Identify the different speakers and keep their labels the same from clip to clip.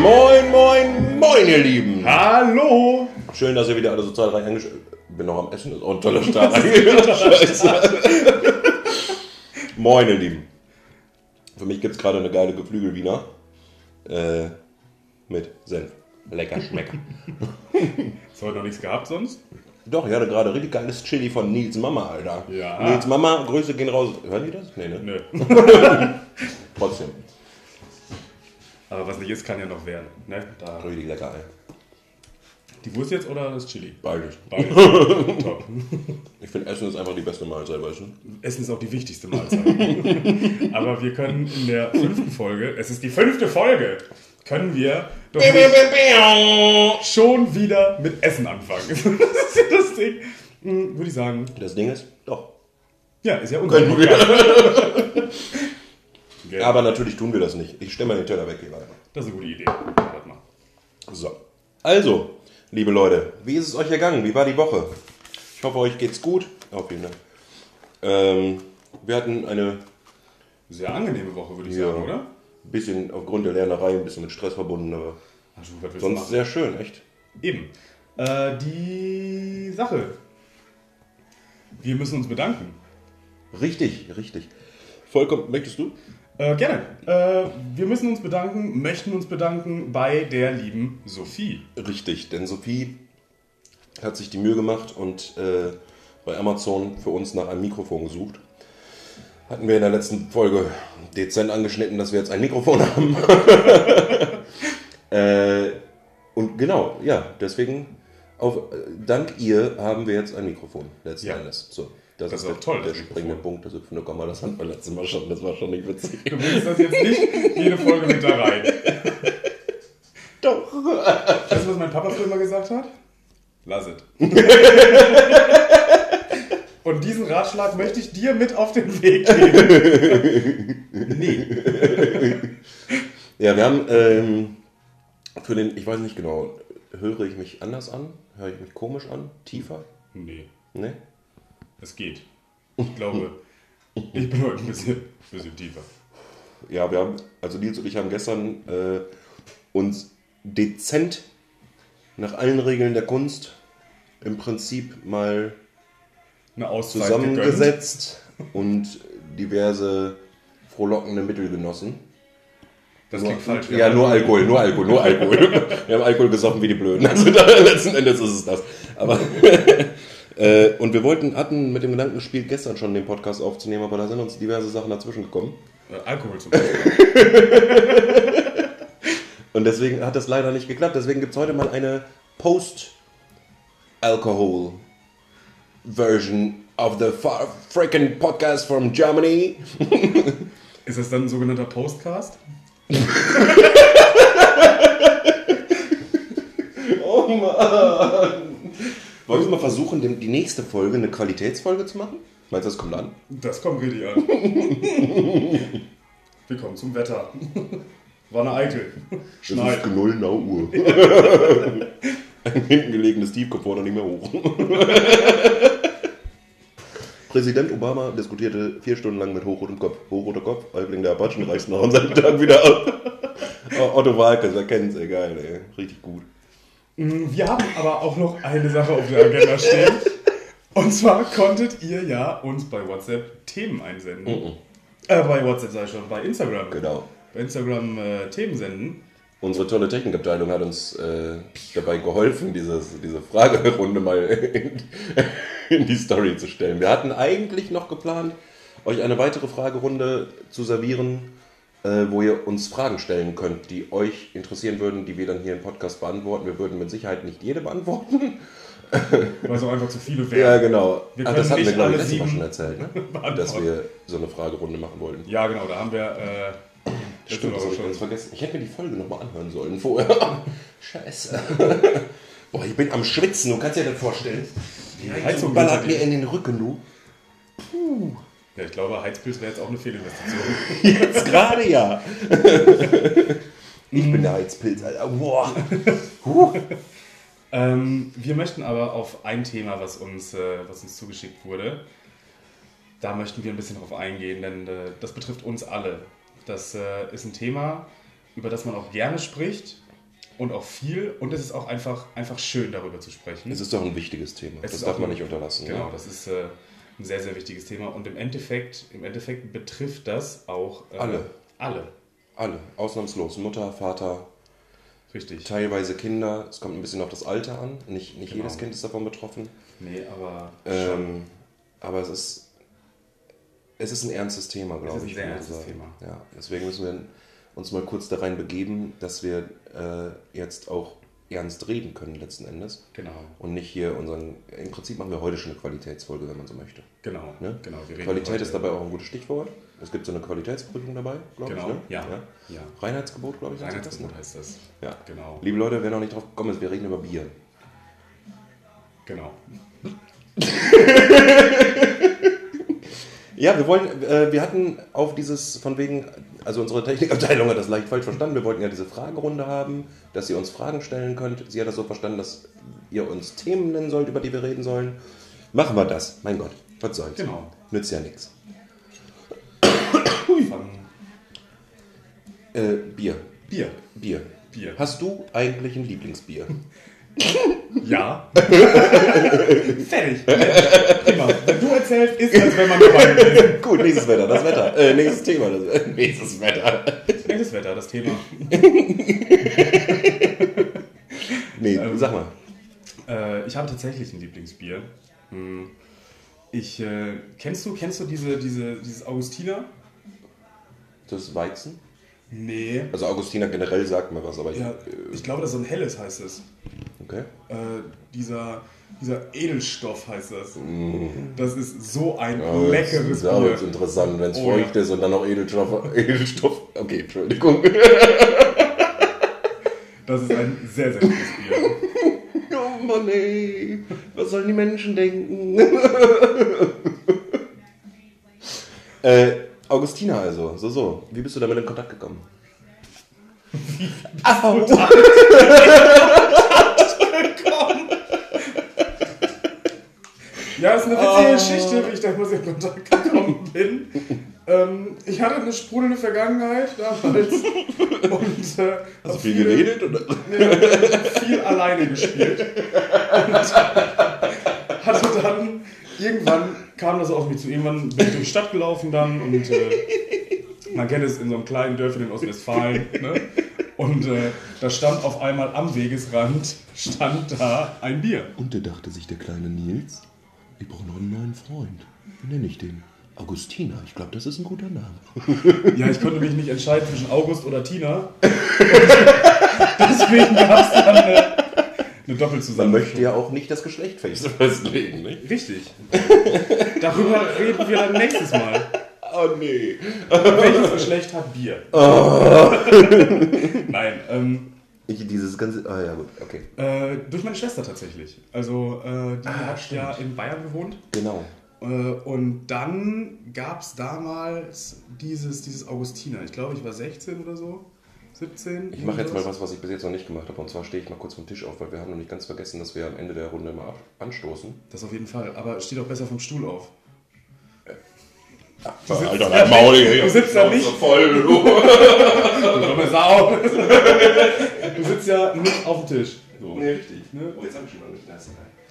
Speaker 1: Moin, moin, moin, ihr Lieben.
Speaker 2: Hallo!
Speaker 1: Schön, dass ihr wieder alle so zahlreich eingeschaltet Bin noch am Essen, ist auch ein toller Start. Moin, ihr Lieben. Für mich gibt es gerade eine geile Geflügelwiener. Äh, mit Senf. Lecker schmecker.
Speaker 2: Hast du heute noch nichts gehabt sonst?
Speaker 1: Doch, ich hatte gerade richtig geiles Chili von Nils Mama, Alter.
Speaker 2: Ja.
Speaker 1: Nils Mama, Grüße gehen raus. Hören die das? Nee, ne?
Speaker 2: Nö.
Speaker 1: Trotzdem.
Speaker 2: Aber was nicht ist, kann ja noch werden. Ne? Da.
Speaker 1: Richtig lecker, ey.
Speaker 2: Die Wurst jetzt oder das Chili?
Speaker 1: Beides.
Speaker 2: Beides. Top.
Speaker 1: Ich finde, Essen ist einfach die beste Mahlzeit, weißt du?
Speaker 2: Essen ist auch die wichtigste Mahlzeit. Aber wir können in der fünften Folge, es ist die fünfte Folge, können wir doch nicht schon wieder mit Essen anfangen. Das ist ja das Ding. Hm, Würde ich sagen.
Speaker 1: Das Ding ist, doch.
Speaker 2: Ja, ist ja unser Gell?
Speaker 1: Aber natürlich tun wir das nicht. Ich stelle mal den Teller weg hier weiter.
Speaker 2: Das ist eine gute Idee. Warte mal.
Speaker 1: So. Also, liebe Leute, wie ist es euch ergangen? Wie war die Woche? Ich hoffe, euch geht's gut. Oh, vielen Dank. Ähm, wir hatten eine
Speaker 2: Sehr angenehme Woche, würde ich
Speaker 1: Ja.
Speaker 2: sagen, oder?
Speaker 1: bisschen aufgrund der Lernerei ein bisschen mit Stress verbunden, aber
Speaker 2: Also,
Speaker 1: sonst
Speaker 2: machen?
Speaker 1: sehr schön, echt.
Speaker 2: Eben. Äh, die Sache. Wir müssen uns bedanken.
Speaker 1: Richtig, richtig. Vollkommen, möchtest du?
Speaker 2: Äh, gerne. Äh, wir müssen uns bedanken, möchten uns bedanken bei der lieben Sophie.
Speaker 1: Richtig, denn Sophie hat sich die Mühe gemacht und äh, bei Amazon für uns nach einem Mikrofon gesucht. Hatten wir in der letzten Folge dezent angeschnitten, dass wir jetzt ein Mikrofon haben. äh, und genau, ja, deswegen, auf, äh, dank ihr haben wir jetzt ein Mikrofon, letzten
Speaker 2: Ja.
Speaker 1: Endes. So,
Speaker 2: Das
Speaker 1: ist
Speaker 2: ist auch
Speaker 1: der,
Speaker 2: toll,
Speaker 1: Der
Speaker 2: das
Speaker 1: springende Punkt, das hüpfende Komma, das hatten wir letztes Mal schon, das war schon nicht witzig.
Speaker 2: Du bringst das jetzt nicht jede Folge mit da rein.
Speaker 1: Doch.
Speaker 2: Weißt du, was mein Papa früher immer gesagt hat? Lass it. Und diesen Ratschlag möchte ich dir mit auf den Weg geben. Nee.
Speaker 1: Ja, wir haben ähm, für den, ich weiß nicht genau, höre ich mich anders an? Höre ich mich komisch an? Tiefer?
Speaker 2: Nee,
Speaker 1: Ne?
Speaker 2: Es geht. Ich glaube, ich bin heute ein bisschen, bisschen tiefer.
Speaker 1: Ja, wir haben, also Nils und ich haben gestern äh, uns dezent nach allen Regeln der Kunst im Prinzip mal
Speaker 2: gegönnt.
Speaker 1: zusammengesetzt und diverse frohlockende Mittel genossen.
Speaker 2: Das klingt falsch.
Speaker 1: Ja, nur Alkohol, nur Alkohol, nur Alkohol. Wir haben Alkohol gesoffen wie die Blöden. Also da, letzten Endes ist es das. Aber äh, und wir wollten, hatten mit dem Gedanken gespielt, gestern schon den Podcast aufzunehmen, aber da sind uns diverse Sachen dazwischen gekommen.
Speaker 2: Äh, Alkohol zum Beispiel.
Speaker 1: Und deswegen hat das leider nicht geklappt. Deswegen gibt es heute mal eine Post-Alcohol-Version of the far freaking podcast from Germany.
Speaker 2: Ist das dann ein sogenannter Postcast?
Speaker 1: Oh Mann. Wollen wir mal versuchen, die nächste Folge eine Qualitätsfolge zu machen? Meinst du, das kommt an?
Speaker 2: Das kommt richtig an. Wir kommen zum Wetter. War eine Eitel. Schneit.
Speaker 1: ist 0 Uhr. Ein hinten gelegenes Tief kommt vorne nicht mehr hoch. Präsident Obama diskutierte vier Stunden lang mit hochrotem Kopf. Hochroter Kopf, Häuptling der Apachen, reißt noch am selben Tag wieder ab. Otto Walkes, er kennt's, ey, geil, ey. Richtig gut.
Speaker 2: Wir haben aber auch noch eine Sache auf der Agenda stehen. Und zwar konntet ihr ja uns bei WhatsApp Themen einsenden. Äh, bei WhatsApp sei schon, bei Instagram.
Speaker 1: Genau.
Speaker 2: Bei Instagram äh, Themen senden.
Speaker 1: Unsere tolle Technikabteilung hat uns äh, dabei geholfen, dieses, diese Fragerunde mal in, in die Story zu stellen. Wir hatten eigentlich noch geplant, euch eine weitere Fragerunde zu servieren, wo ihr uns Fragen stellen könnt, die euch interessieren würden, die wir dann hier im Podcast beantworten. Wir würden mit Sicherheit nicht jede beantworten.
Speaker 2: Weil es auch einfach zu viele
Speaker 1: Ja,
Speaker 2: wären.
Speaker 1: genau.
Speaker 2: Wir
Speaker 1: Ach, das hatten wir, glaube ich, letztes Mal schon erzählt, ne? dass wir so eine Fragerunde machen wollten.
Speaker 2: Ja, genau, da haben wir. Äh,
Speaker 1: Stimmt, das habe ich ganz vergessen. Ich hätte mir die Folge nochmal anhören sollen vorher. Scheiße. Boah, ich bin am Schwitzen, du kannst dir das vorstellen. Die
Speaker 2: Heizung
Speaker 1: ballert mir in den Rücken, du.
Speaker 2: Ja, ich glaube, Heizpilz wäre jetzt auch eine Fehlinvestition.
Speaker 1: Jetzt gerade ja. Ich bin der Heizpilz, Alter. Boah. Huh.
Speaker 2: Ähm, wir möchten aber auf ein Thema, was uns, äh, was uns zugeschickt wurde, da möchten wir ein bisschen drauf eingehen, denn äh, das betrifft uns alle. Das äh, ist ein Thema, über das man auch gerne spricht, und auch viel und es ist auch einfach, einfach schön, darüber zu sprechen.
Speaker 1: Es ist doch ein wichtiges Thema.
Speaker 2: Es
Speaker 1: das darf man nicht unterlassen.
Speaker 2: Genau,
Speaker 1: Ne?
Speaker 2: das ist äh, ein sehr, sehr wichtiges Thema und im Endeffekt, im Endeffekt betrifft das auch äh,
Speaker 1: Alle.
Speaker 2: Alle,
Speaker 1: Alle, ausnahmslos. Mutter, Vater,
Speaker 2: richtig.
Speaker 1: teilweise Kinder. Es kommt ein bisschen auf das Alter an. Nicht, nicht
Speaker 2: Genau.
Speaker 1: jedes Kind ist davon betroffen.
Speaker 2: Nee, aber.
Speaker 1: Ähm, aber es ist, es ist ein ernstes Thema, glaube
Speaker 2: ist ein
Speaker 1: ich.
Speaker 2: sehr ernstes
Speaker 1: sagen.
Speaker 2: Thema.
Speaker 1: Ja, deswegen müssen wir uns mal kurz da rein begeben, dass wir äh, jetzt auch ernst reden können letzten Endes.
Speaker 2: Genau,
Speaker 1: Und nicht hier unseren. Im Prinzip machen wir heute schon eine Qualitätsfolge, wenn man so möchte.
Speaker 2: genau,
Speaker 1: Ne?
Speaker 2: genau. Wir reden
Speaker 1: Qualität
Speaker 2: heute-
Speaker 1: ist dabei auch ein gutes Stichwort. Es gibt so eine Qualitätsprüfung dabei, glaube
Speaker 2: Genau,
Speaker 1: ich. Ne?
Speaker 2: ja, ja.
Speaker 1: Reinheitsgebot, glaube ich. heißt das,
Speaker 2: Reinheitsgebot
Speaker 1: ne?
Speaker 2: heißt das.
Speaker 1: Ja.
Speaker 2: Genau,
Speaker 1: Liebe Leute, wer noch nicht drauf gekommen ist, wir reden über Bier.
Speaker 2: genau.
Speaker 1: Ja, wir wollen, äh, wir hatten auf dieses, von wegen, also unsere Technikabteilung hat das leicht falsch verstanden. Wir wollten ja diese Fragerunde haben, dass ihr uns Fragen stellen könnt. Sie hat das so verstanden, dass ihr uns Themen nennen sollt, über die wir reden sollen. Machen wir das. Mein Gott, was soll's.
Speaker 2: Genau.
Speaker 1: Nützt ja nichts.
Speaker 2: Fangen
Speaker 1: Äh, Bier.
Speaker 2: Bier.
Speaker 1: Bier.
Speaker 2: Bier.
Speaker 1: Hast du eigentlich ein Lieblingsbier?
Speaker 2: Ja. Fertig. Prima. Wenn du erzählst, ist, als wenn man dabei ist.
Speaker 1: Gut, nächstes Wetter, das Wetter. Äh, nächstes Thema, das, nächstes Wetter.
Speaker 2: Welches Wetter, das Thema?
Speaker 1: Nee,
Speaker 2: Ähm,
Speaker 1: sag mal.
Speaker 2: Äh, ich habe tatsächlich ein Lieblingsbier. Hm. Ich, äh, kennst du, kennst du diese, diese, dieses Augustiner?
Speaker 1: Das Weizen?
Speaker 2: Nee.
Speaker 1: Also Augustiner generell sagt mir was, aber ich.
Speaker 2: Ja,
Speaker 1: äh,
Speaker 2: ich glaube, das ist so ein helles heißt es.
Speaker 1: Okay.
Speaker 2: Äh, dieser, dieser Edelstoff heißt das. Das ist so ein
Speaker 1: Oh,
Speaker 2: leckeres
Speaker 1: das ist aber
Speaker 2: Bier.
Speaker 1: interessant, wenn es
Speaker 2: Oh,
Speaker 1: feucht
Speaker 2: ja.
Speaker 1: ist und dann noch Edelstoff. Edelstoff. Okay, Entschuldigung.
Speaker 2: Das ist ein sehr, sehr gutes Bier.
Speaker 1: Oh Mann, ey. Was sollen die Menschen denken? äh, Augustina also. So, so. Wie bist du damit in Kontakt gekommen? Au.
Speaker 2: Ja, ist eine witzige Geschichte, wie ich damals in Kontakt gekommen bin. Ähm, ich hatte eine sprudelnde Vergangenheit damals und äh,
Speaker 1: Hast du viel geredet? Oder?
Speaker 2: viel alleine gespielt. Und hatte dann, irgendwann kam das auf mich zu. Irgendwann bin ich durch die Stadt gelaufen dann und äh, man kennt es in so einem kleinen Dörfchen in Ostwestfalen. Ne? Und äh, da stand auf einmal am Wegesrand, stand da ein Bier.
Speaker 1: Und da dachte sich der kleine Nils, ich brauche noch einen neuen Freund. Wie nenne ich den? Augustina. Ich glaube, das ist ein guter Name.
Speaker 2: Ja, ich konnte mich nicht entscheiden zwischen August oder Tina. Deswegen gab es dann eine, eine
Speaker 1: Man
Speaker 2: Doppelzusammenarbeit.
Speaker 1: möchte ja auch nicht das Geschlecht festlegen, nicht?
Speaker 2: Richtig. Darüber reden wir dann nächstes Mal.
Speaker 1: Oh nee.
Speaker 2: Welches Geschlecht hat Bier? Nein, ähm,
Speaker 1: Ich, dieses ganze. Ah ja, gut, okay.
Speaker 2: äh, durch meine Schwester tatsächlich. Also, äh, die
Speaker 1: Ah,
Speaker 2: hat ja in Bayern gewohnt.
Speaker 1: Genau.
Speaker 2: Äh, und dann gab es damals dieses, dieses Augustiner. Ich glaube, ich war 16 oder so. 17.
Speaker 1: Ich mache jetzt mal was, was ich bis jetzt noch nicht gemacht habe. Und zwar stehe ich mal kurz vom Tisch auf, weil wir haben noch nicht ganz vergessen, dass wir am Ende der Runde mal anstoßen.
Speaker 2: Das auf jeden Fall. Aber steht auch besser vom Stuhl auf.
Speaker 1: Alter, dein Maul hier.
Speaker 2: Du sitzt ja nicht-
Speaker 1: voll. Du.
Speaker 2: Du dumme Sau! Du sitzt ja nicht auf dem Tisch. So.
Speaker 1: Nee, richtig.
Speaker 2: Ne?
Speaker 1: Oh, jetzt habe ich schon mal eine.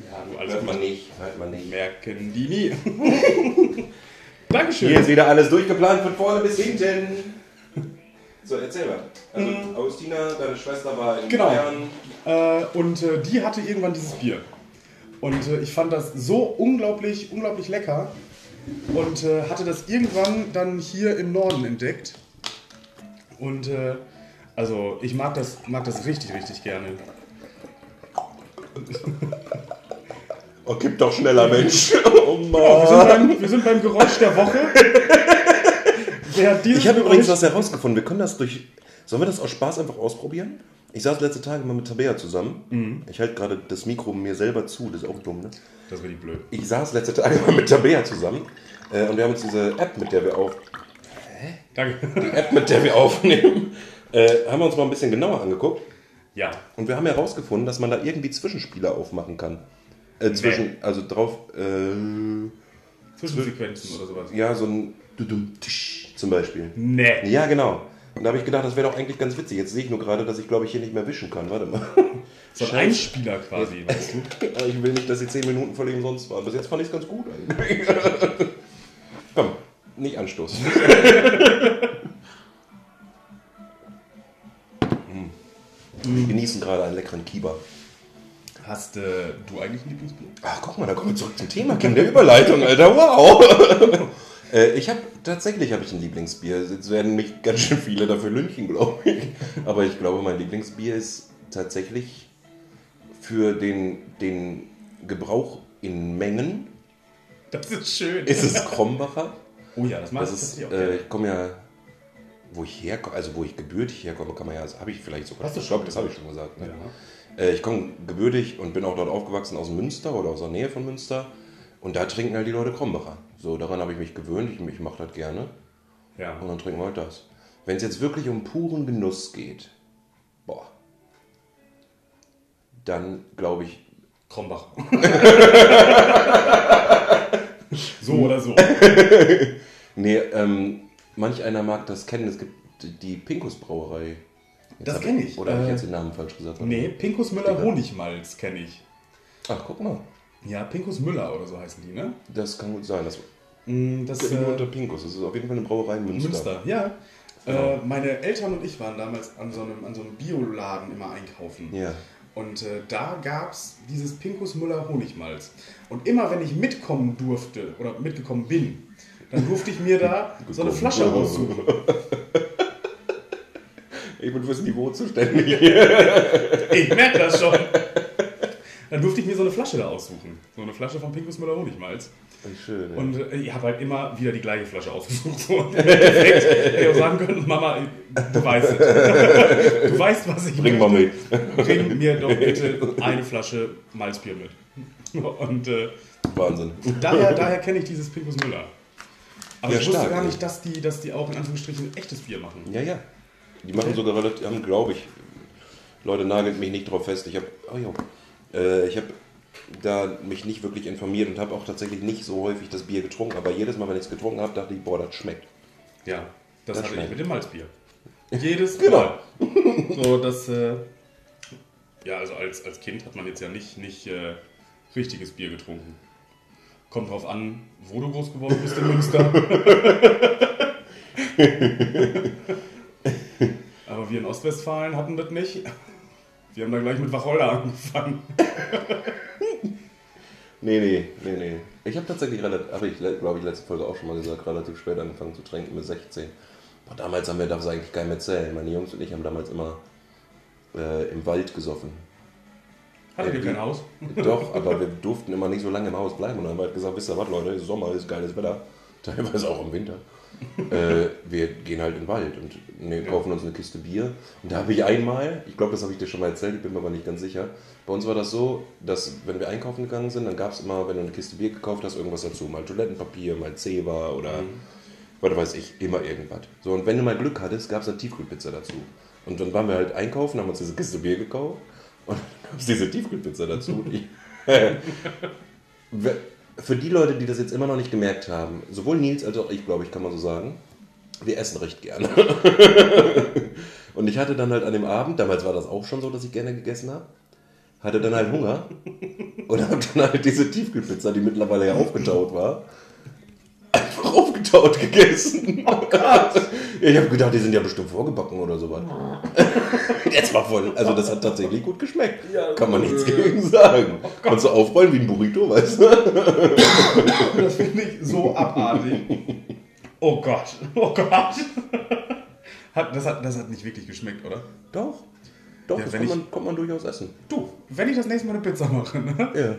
Speaker 2: Ja, du alles
Speaker 1: Hört man nicht. Hört man nicht.
Speaker 2: Merken die nie. Dankeschön.
Speaker 1: Hier ist wieder alles durchgeplant von vorne bis hinten. So, erzähl mal. Also, Augustina, deine Schwester war in
Speaker 2: Mhm. Genau.
Speaker 1: Bayern.
Speaker 2: Äh, und äh, die hatte irgendwann dieses Bier. Und äh, ich fand das so unglaublich, unglaublich lecker. Und äh, hatte das irgendwann dann hier im Norden entdeckt. Und äh, also ich mag das, mag das richtig, richtig gerne.
Speaker 1: Oh, gib doch schneller, Mensch. Oh
Speaker 2: Wir
Speaker 1: Mann.
Speaker 2: sind beim, wir sind beim Geräusch der Woche.
Speaker 1: Ich habe übrigens was herausgefunden. Wir können das durch. Sollen wir das aus Spaß einfach ausprobieren? Ich saß letzte Tage mal mit Tabea zusammen.
Speaker 2: Mhm.
Speaker 1: Ich halte gerade das Mikro mir selber zu, das ist auch dumm, ne?
Speaker 2: Das ist richtig blöd.
Speaker 1: Ich saß letzte Tage mal mit Tabea zusammen äh, und wir haben uns diese App, mit der wir auf,
Speaker 2: Danke.
Speaker 1: die App, mit der wir aufnehmen, äh, haben wir uns mal ein bisschen genauer angeguckt.
Speaker 2: Ja.
Speaker 1: Und wir haben herausgefunden, dass man da irgendwie Zwischenspieler aufmachen kann. Äh, zwischen, also drauf, äh,
Speaker 2: Zwischensequenzen oder sowas.
Speaker 1: ja, so ein zum Beispiel.
Speaker 2: Nee.
Speaker 1: Ja, genau. Und da habe ich gedacht, das wäre doch eigentlich ganz witzig. Jetzt sehe ich nur gerade, dass ich glaube ich hier nicht mehr wischen kann. Warte mal.
Speaker 2: So ein Einspieler quasi, weißt du?
Speaker 1: Ich will nicht, dass die 10 Minuten völlig umsonst waren. Bis jetzt fand ich es ganz gut eigentlich. Komm, nicht anstoßen. Mm. Wir genießen gerade einen leckeren Kieber.
Speaker 2: Hast äh, du eigentlich ein Lieblingsbier?
Speaker 1: Ach, guck mal, da kommen wir zurück zum Thema. King der Überleitung, Alter. Wow. Äh, ich habe tatsächlich habe ich ein Lieblingsbier. Jetzt werden mich ganz schön viele dafür lünchen, glaube ich. Aber ich glaube, mein Lieblingsbier ist tatsächlich für den, den Gebrauch in Mengen
Speaker 2: Das ist schön.
Speaker 1: ist es Krombacher.
Speaker 2: oh ja, das macht
Speaker 1: Das ist, äh, ich komme ja, wo ich herkomme, also wo ich gebürtig herkomme, kann man ja, das habe ich vielleicht sogar.
Speaker 2: Hast du schon
Speaker 1: das habe ich schon gesagt. Ne?
Speaker 2: Ja.
Speaker 1: Äh, ich komme gebürtig und bin auch dort aufgewachsen aus Münster oder aus der Nähe von Münster. Und da trinken halt die Leute Krombacher. So, daran habe ich mich gewöhnt. Ich, ich mache das gerne.
Speaker 2: ja.
Speaker 1: Und dann trinken wir halt das. Wenn es jetzt wirklich um puren Genuss geht, boah, dann glaube ich,
Speaker 2: Krombach. so oder so.
Speaker 1: nee, ähm, manch einer mag das kennen. Es gibt die Pinkus Brauerei. Jetzt
Speaker 2: Das
Speaker 1: hab
Speaker 2: kenn ich.
Speaker 1: Oder habe ich
Speaker 2: Äh,
Speaker 1: jetzt den Namen falsch gesagt?
Speaker 2: Nee, Pinkus Müller Honigmalz kenne ich.
Speaker 1: Ach, guck mal.
Speaker 2: Ja, Pinkus Müller oder so heißen die, ne?
Speaker 1: Das kann gut sein. Das
Speaker 2: Mm, Das
Speaker 1: ist nur
Speaker 2: äh,
Speaker 1: unter Pinkus. Das ist auf jeden Fall eine Brauerei in Münster.
Speaker 2: Münster, ja.
Speaker 1: Genau.
Speaker 2: Äh, meine Eltern und ich waren damals an so einem, an so einem Bioladen immer einkaufen.
Speaker 1: Ja.
Speaker 2: Und äh, da gab es dieses Pinkus Müller Honigmalz. Und immer wenn ich mitkommen durfte oder mitgekommen bin, dann durfte ich mir da so eine Flasche aussuchen.
Speaker 1: Ich bin fürs Niveau zuständig.
Speaker 2: Ich merke das schon. Dann durfte ich mir so eine Flasche da aussuchen. So eine Flasche von Pinkus Müller Honigmalz.
Speaker 1: Schön. Ja.
Speaker 2: Und äh, ich habe halt immer wieder die gleiche Flasche ausgesucht. So, und hätte ich auch sagen können, Mama, du weißt es. Du weißt, was ich
Speaker 1: Bring mal mit.
Speaker 2: Bring mir doch bitte eine Flasche Malzbier mit. Und äh,
Speaker 1: Wahnsinn.
Speaker 2: daher, daher kenne ich dieses Pinkus Müller. Aber
Speaker 1: Ja,
Speaker 2: ich wusste
Speaker 1: stark,
Speaker 2: gar nicht, dass die, dass die auch in Anführungsstrichen echtes Bier machen.
Speaker 1: Ja, ja. Die machen sogar relativ, haben, glaube ich, Leute nagelt mich nicht drauf fest. Ich habe, oh jo, äh, ich habe da mich nicht wirklich informiert und habe auch tatsächlich nicht so häufig das Bier getrunken. Aber jedes Mal, wenn ich es getrunken habe, dachte ich, boah, das schmeckt.
Speaker 2: Ja, das,
Speaker 1: Das
Speaker 2: hatte ich
Speaker 1: schmeckt.
Speaker 2: mit dem Malzbier. Jedes
Speaker 1: Genau.
Speaker 2: Mal. So, das, äh, ja, also als, als Kind hat man jetzt ja nicht, nicht äh, richtiges Bier getrunken. Kommt drauf an, wo du groß geworden bist in Münster. Aber wir in Ostwestfalen hatten das nicht. Wir haben da gleich mit Wacholder angefangen.
Speaker 1: Nee, nee, nee, nee. Ich habe tatsächlich relativ, habe ich, glaube ich, letzte Folge auch schon mal gesagt, relativ spät angefangen zu trinken mit 16. Boah, damals haben wir das eigentlich keinem erzählen. Meine Jungs und ich haben damals immer äh, im Wald gesoffen.
Speaker 2: Hattet ihr
Speaker 1: die-
Speaker 2: kein Haus?
Speaker 1: Doch, aber wir durften immer nicht so lange im Haus bleiben. Und dann haben wir halt gesagt, wisst ihr was, Leute, Sommer, ist geiles Wetter. Teilweise auch im Winter. Äh, wir gehen halt in den Wald und ne, kaufen uns eine Kiste Bier. Und da habe ich einmal, ich glaube, das habe ich dir schon mal erzählt, ich bin mir aber nicht ganz sicher. Bei uns war das so, dass wenn wir einkaufen gegangen sind, dann gab es immer, wenn du eine Kiste Bier gekauft hast, irgendwas dazu. Mal Toilettenpapier, mal Zewa oder was weiß ich, immer irgendwas. So, und wenn du mal Glück hattest, gab es eine Tiefkühlpizza dazu. Und dann waren wir halt einkaufen, haben uns diese Kiste Bier gekauft und dann gab es diese Tiefkühlpizza dazu. Für die Leute, die das jetzt immer noch nicht gemerkt haben, sowohl Nils als auch ich, glaube ich, kann man so sagen, wir essen recht gerne. und ich hatte dann halt an dem Abend, damals war das auch schon so, dass ich gerne gegessen habe, hatte dann halt Hunger und habe dann halt diese Tiefkühlpizza, die mittlerweile ja aufgetaut war, einfach aufgetaut gegessen. Oh Gott! Ich habe gedacht, die sind ja bestimmt vorgebacken oder sowas. Jetzt war voll. Also das hat tatsächlich gut geschmeckt. Kann man nichts gegen sagen. Kannst du aufrollen wie ein Burrito, weißt du?
Speaker 2: Das finde ich so abartig. Oh Gott, oh Gott. Hat, das, hat, das hat nicht wirklich geschmeckt, oder?
Speaker 1: Doch. Doch,
Speaker 2: Ja,
Speaker 1: das kann
Speaker 2: ich-
Speaker 1: man, kann man durchaus essen.
Speaker 2: Du, wenn ich das nächste Mal eine Pizza mache, ne?
Speaker 1: Ja,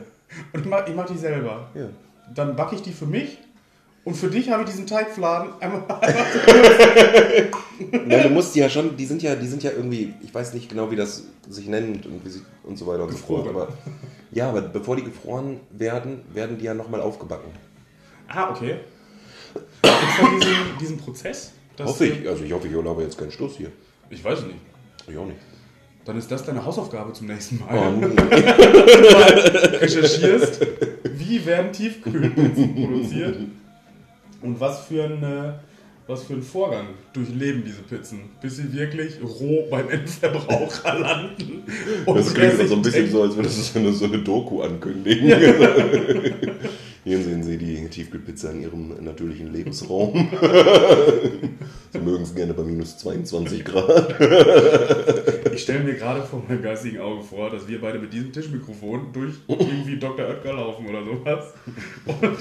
Speaker 2: und ich mache mach die selber,
Speaker 1: ja.
Speaker 2: dann backe ich die für mich und für dich habe ich diesen Teigfladen einmal,
Speaker 1: Ja, du musst die ja schon, die sind ja, die sind ja irgendwie, ich weiß nicht genau, wie das sich nennt und, wie sie, und so weiter und so fort.
Speaker 2: Gefroren.
Speaker 1: Aber, ja, aber bevor die gefroren werden, werden die ja nochmal aufgebacken.
Speaker 2: Ah, okay. Gibt es da diesen, diesen Prozess? dass
Speaker 1: hoffe
Speaker 2: du-
Speaker 1: ich. Also ich hoffe, ich habe jetzt keinen Stoß hier.
Speaker 2: Ich weiß es nicht.
Speaker 1: Ich auch nicht.
Speaker 2: Dann ist das deine Hausaufgabe zum nächsten Mal.
Speaker 1: Oh, nee.
Speaker 2: recherchierst, wie werden Tiefkühlpizzen produziert und was für ein, äh, was für einen Vorgang durchleben diese Pizzen, bis sie wirklich roh beim Endverbraucher landen.
Speaker 1: Das klingt so ein bisschen so, als würde das so eine, so eine Doku ankündigen. Hier sehen Sie die Tiefkühlpizza in Ihrem natürlichen Lebensraum. Sie mögen es gerne bei minus 22 Grad.
Speaker 2: Ich stelle mir gerade vor meinem geistigen Auge vor, dass wir beide mit diesem Tischmikrofon durch irgendwie Dr. Oetker laufen oder sowas. Und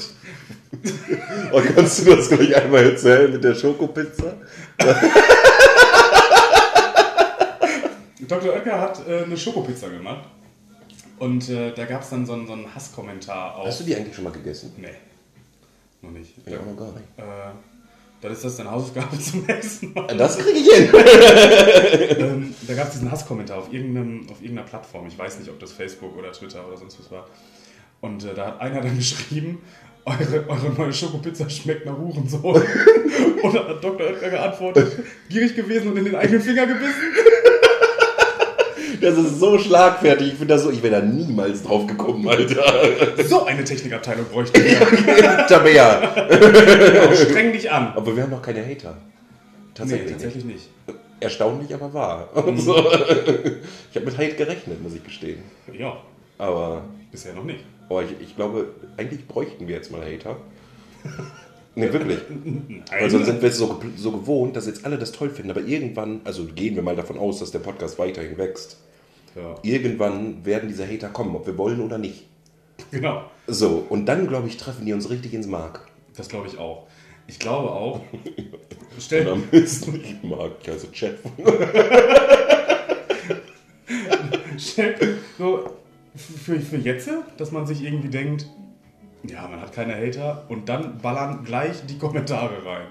Speaker 1: Oh, kannst du das gleich einmal erzählen mit der Schokopizza?
Speaker 2: Dr. Oetker hat äh, eine Schokopizza gemacht. Und äh, da gab es dann so einen, so einen Hasskommentar auf.
Speaker 1: Hast du die eigentlich schon mal gegessen?
Speaker 2: Nee, noch nicht.
Speaker 1: Ja, auch noch gar nicht.
Speaker 2: Äh, dann ist das deine Hausaufgabe zum nächsten Mal.
Speaker 1: Das kriege ich hin.
Speaker 2: ähm, da gab es diesen Hasskommentar auf, irgendeinem, auf irgendeiner Plattform. Ich weiß nicht, ob das Facebook oder Twitter oder sonst was war. Und äh, da hat einer dann geschrieben, eure, eure neue Schokopizza schmeckt nach Hurensohn. und dann hat Dr. Oetker geantwortet, gierig gewesen und in den eigenen Finger gebissen.
Speaker 1: Das ist so schlagfertig. Ich bin da so, ich wäre da niemals drauf gekommen, Alter.
Speaker 2: So eine Technikabteilung bräuchten wir.
Speaker 1: Tabea.
Speaker 2: Genau, streng dich an.
Speaker 1: Aber wir haben noch keine Hater. Tatsächlich,
Speaker 2: nee, tatsächlich nicht.
Speaker 1: nicht. Erstaunlich, aber wahr. So. Ich habe mit Hate gerechnet, muss ich gestehen.
Speaker 2: Ja,
Speaker 1: Aber
Speaker 2: bisher noch nicht.
Speaker 1: oh, ich, ich glaube, eigentlich bräuchten wir jetzt mal Hater. Nee, wirklich. Weil sonst sind wir jetzt so, so gewohnt, dass jetzt alle das toll finden. Aber irgendwann, also gehen wir mal davon aus, dass der Podcast weiterhin wächst.
Speaker 2: Ja,
Speaker 1: Irgendwann werden diese Hater kommen, ob wir wollen oder nicht.
Speaker 2: genau.
Speaker 1: So, und dann, glaube ich, treffen die uns richtig ins Mark.
Speaker 2: Das glaube ich auch. Ich glaube auch. Stell,
Speaker 1: am besten, ich mag, ich heiße Chat.
Speaker 2: so für, für jetzt, dass man sich irgendwie denkt, ja, man hat keine Hater und dann ballern gleich die Kommentare rein.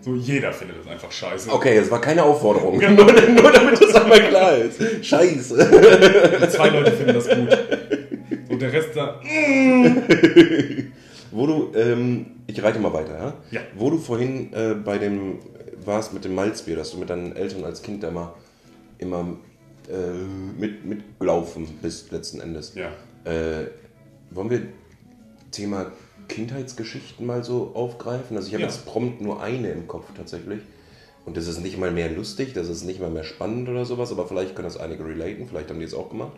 Speaker 2: So, jeder findet das einfach scheiße.
Speaker 1: Okay, es war keine Aufforderung. nur, nur damit das einmal klar ist. Scheiße.
Speaker 2: Und zwei Leute finden das gut. Und der Rest da,
Speaker 1: Wo du, ähm, ich reite mal weiter, ja?
Speaker 2: Ja.
Speaker 1: Wo du vorhin äh, bei dem warst mit dem Malzbier, dass du mit deinen Eltern als Kind da mal immer äh, mit, mitgelaufen bist, letzten Endes.
Speaker 2: ja.
Speaker 1: Äh, wollen wir Thema Kindheitsgeschichten mal so aufgreifen? Also ich habe
Speaker 2: Ja.
Speaker 1: jetzt prompt nur eine im Kopf tatsächlich. Und das ist nicht mal mehr lustig, das ist nicht mal mehr spannend oder sowas, aber vielleicht können das einige relaten, vielleicht haben die es auch gemacht.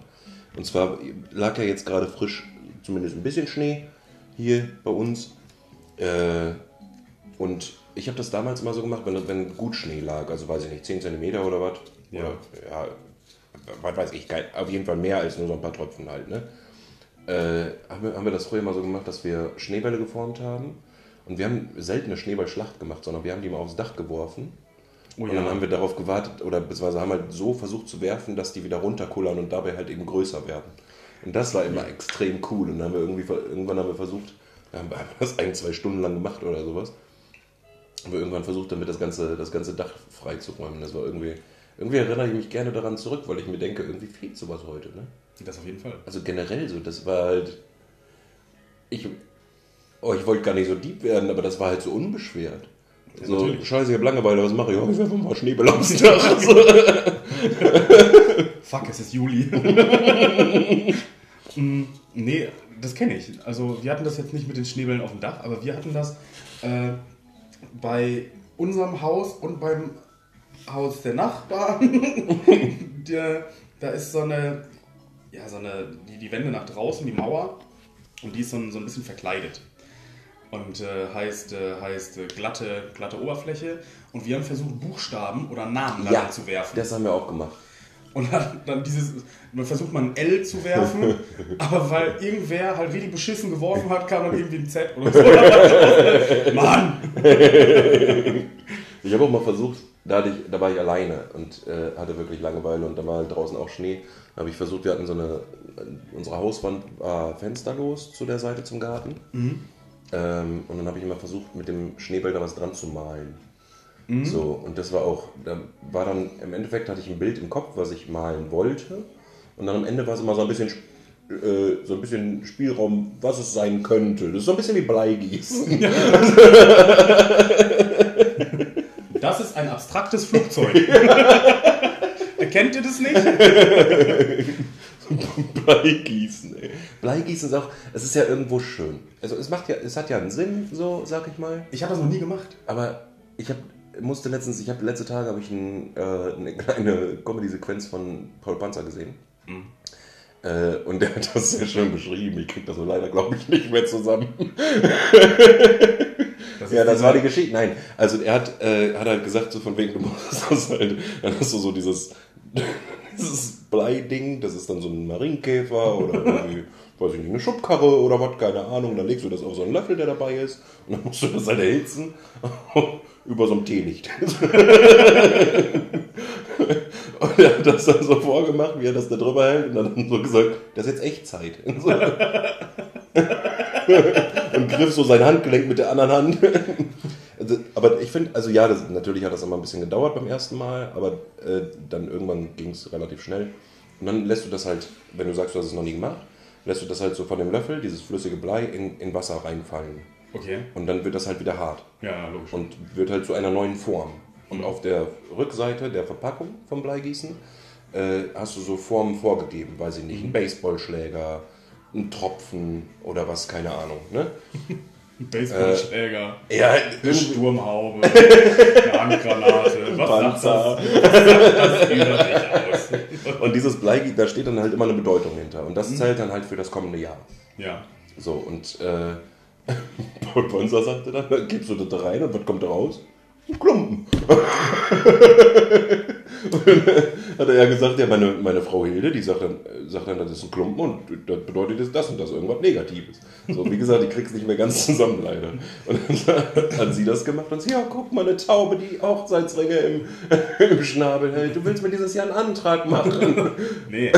Speaker 1: Und zwar lag ja jetzt gerade frisch, zumindest ein bisschen Schnee hier bei uns. Äh, und ich habe das damals immer so gemacht, wenn, wenn gut Schnee lag, also weiß ich nicht, 10 cm oder was.
Speaker 2: Ja.
Speaker 1: Oder, ja, was weiß ich, auf jeden Fall mehr als nur so ein paar Tropfen halt, ne? Äh, haben, wir, haben wir das früher mal so gemacht, dass wir Schneebälle geformt haben. Und wir haben selten eine Schneeballschlacht gemacht, sondern wir haben die mal aufs Dach geworfen.
Speaker 2: Oh
Speaker 1: Und dann haben wir darauf gewartet, oder beziehungsweise haben halt so versucht zu werfen, dass die wieder runterkullern und dabei halt eben größer werden. Und das war immer extrem cool. Und dann haben wir irgendwie, irgendwann haben wir versucht, wir haben das ein, zwei Stunden lang gemacht oder sowas. Haben wir irgendwann versucht, damit das ganze, das ganze Dach freizuräumen. Das war irgendwie, irgendwie erinnere ich mich gerne daran zurück, weil ich mir denke, irgendwie fehlt sowas heute, ne?
Speaker 2: Das auf jeden Fall.
Speaker 1: Also generell so, das war halt. Ich, oh, ich wollte gar nicht so deep werden, aber das war halt so unbeschwert.
Speaker 2: Ja,
Speaker 1: so,
Speaker 2: natürlich.
Speaker 1: scheiße, ich hab Langeweile, was mache ich? Oh, ich werfe mal Schneeball aufs Dach.
Speaker 2: Fuck, es ist Juli. Mm, nee, das kenne ich. Also wir hatten das jetzt nicht mit den Schneebällen auf dem Dach, aber wir hatten das äh, bei unserem Haus und beim Haus der Nachbarn. der, da ist so eine, ja, so eine, die, die Wände nach draußen, die Mauer, und die ist so ein, so ein bisschen verkleidet. Und äh, heißt, äh, heißt äh, glatte, glatte Oberfläche. Und wir haben versucht, Buchstaben oder Namen da
Speaker 1: Ja,
Speaker 2: zu werfen.
Speaker 1: das haben wir auch gemacht.
Speaker 2: Und dann, dann dieses, man versucht man ein L zu werfen, aber weil irgendwer halt richtig beschissen geworfen hat, kam dann irgendwie ein Z oder so. Mann!
Speaker 1: Ich habe auch mal versucht, da, hatte ich, da war ich alleine und äh, hatte wirklich Langeweile und da war halt draußen auch Schnee. Da habe ich versucht, wir hatten so eine, unsere Hauswand war fensterlos zu der Seite zum Garten. Ähm, und dann habe ich immer versucht, mit dem Schneeball da was dran zu malen. So, und das war auch, da war dann, im Endeffekt hatte ich ein Bild im Kopf, was ich malen wollte. Und dann am Ende war es immer so ein bisschen, äh, so ein bisschen Spielraum, was es sein könnte. Das ist so ein bisschen wie Bleigießen.
Speaker 2: Das ist ein abstraktes Flugzeug. Erkennt ihr das nicht?
Speaker 1: Bleigießen, ey. Bleigießen ist auch, es ist ja irgendwo schön. Also es macht ja, es hat ja einen Sinn, so sag ich mal.
Speaker 2: Ich habe das noch nie gemacht.
Speaker 1: Aber ich habe musste letztens, ich habe letzte Tage habe ich ein, äh, eine kleine Comedy-Sequenz von Paul Panzer gesehen.
Speaker 2: Mhm.
Speaker 1: Äh, und der hat das sehr schön beschrieben. Ich krieg das so leider, glaube ich, nicht mehr zusammen.
Speaker 2: Das
Speaker 1: Ja, das war die Geschichte. Nein, also er hat, äh, hat halt gesagt, so von wegen, du musst das halt, dann hast du so dieses, dieses Bleiding, das ist dann so ein Marienkäfer oder irgendwie, weiß ich nicht, eine Schubkarre oder was, keine Ahnung. Dann legst du das auf so einen Löffel, der dabei ist, und dann musst du das halt erhitzen über so ein Teelicht. Und er hat das dann so vorgemacht, wie er das da drüber hält und dann so gesagt, das ist jetzt Echtzeit. So. Und griff so sein Handgelenk mit der anderen Hand. Also, aber ich finde, also ja, das, natürlich hat das immer ein bisschen gedauert beim ersten Mal, aber äh, dann irgendwann ging es relativ schnell. Und dann lässt du das halt, wenn du sagst, du hast es noch nie gemacht, lässt du das halt so von dem Löffel, dieses flüssige Blei, in, in Wasser reinfallen.
Speaker 2: Okay.
Speaker 1: Und dann wird das halt wieder hart
Speaker 2: Ja, logisch.
Speaker 1: und wird halt zu einer neuen Form. Und auf der Rückseite der Verpackung vom Bleigießen äh, hast du so Formen vorgegeben, weiß ich nicht, ein Baseballschläger, ein Tropfen oder was, keine Ahnung. Ne?
Speaker 2: Ein Baseballschläger,
Speaker 1: Ja,
Speaker 2: eine Sturmhaube, eine Handgranate, was
Speaker 1: Panzer.
Speaker 2: das? Das?
Speaker 1: Und dieses Bleigießen, da steht dann halt immer eine Bedeutung hinter. Und das zählt dann halt für das kommende Jahr.
Speaker 2: Ja.
Speaker 1: So, und äh, Paul Ponser sagte dann, gibst du das da rein und was kommt da raus? Ein Klumpen. und dann hat er ja gesagt, ja, meine, meine Frau Hilde, die sagt dann, äh, sagt dann, das ist ein Klumpen und das bedeutet jetzt das und das, irgendwas Negatives. So, wie gesagt, ich krieg's nicht mehr ganz zusammen leider. Und dann hat sie das gemacht und sie, ja, guck mal, eine Taube, die Hochzeitsringe im, im Schnabel hält. Du willst mir dieses Jahr einen Antrag machen.
Speaker 2: Nee.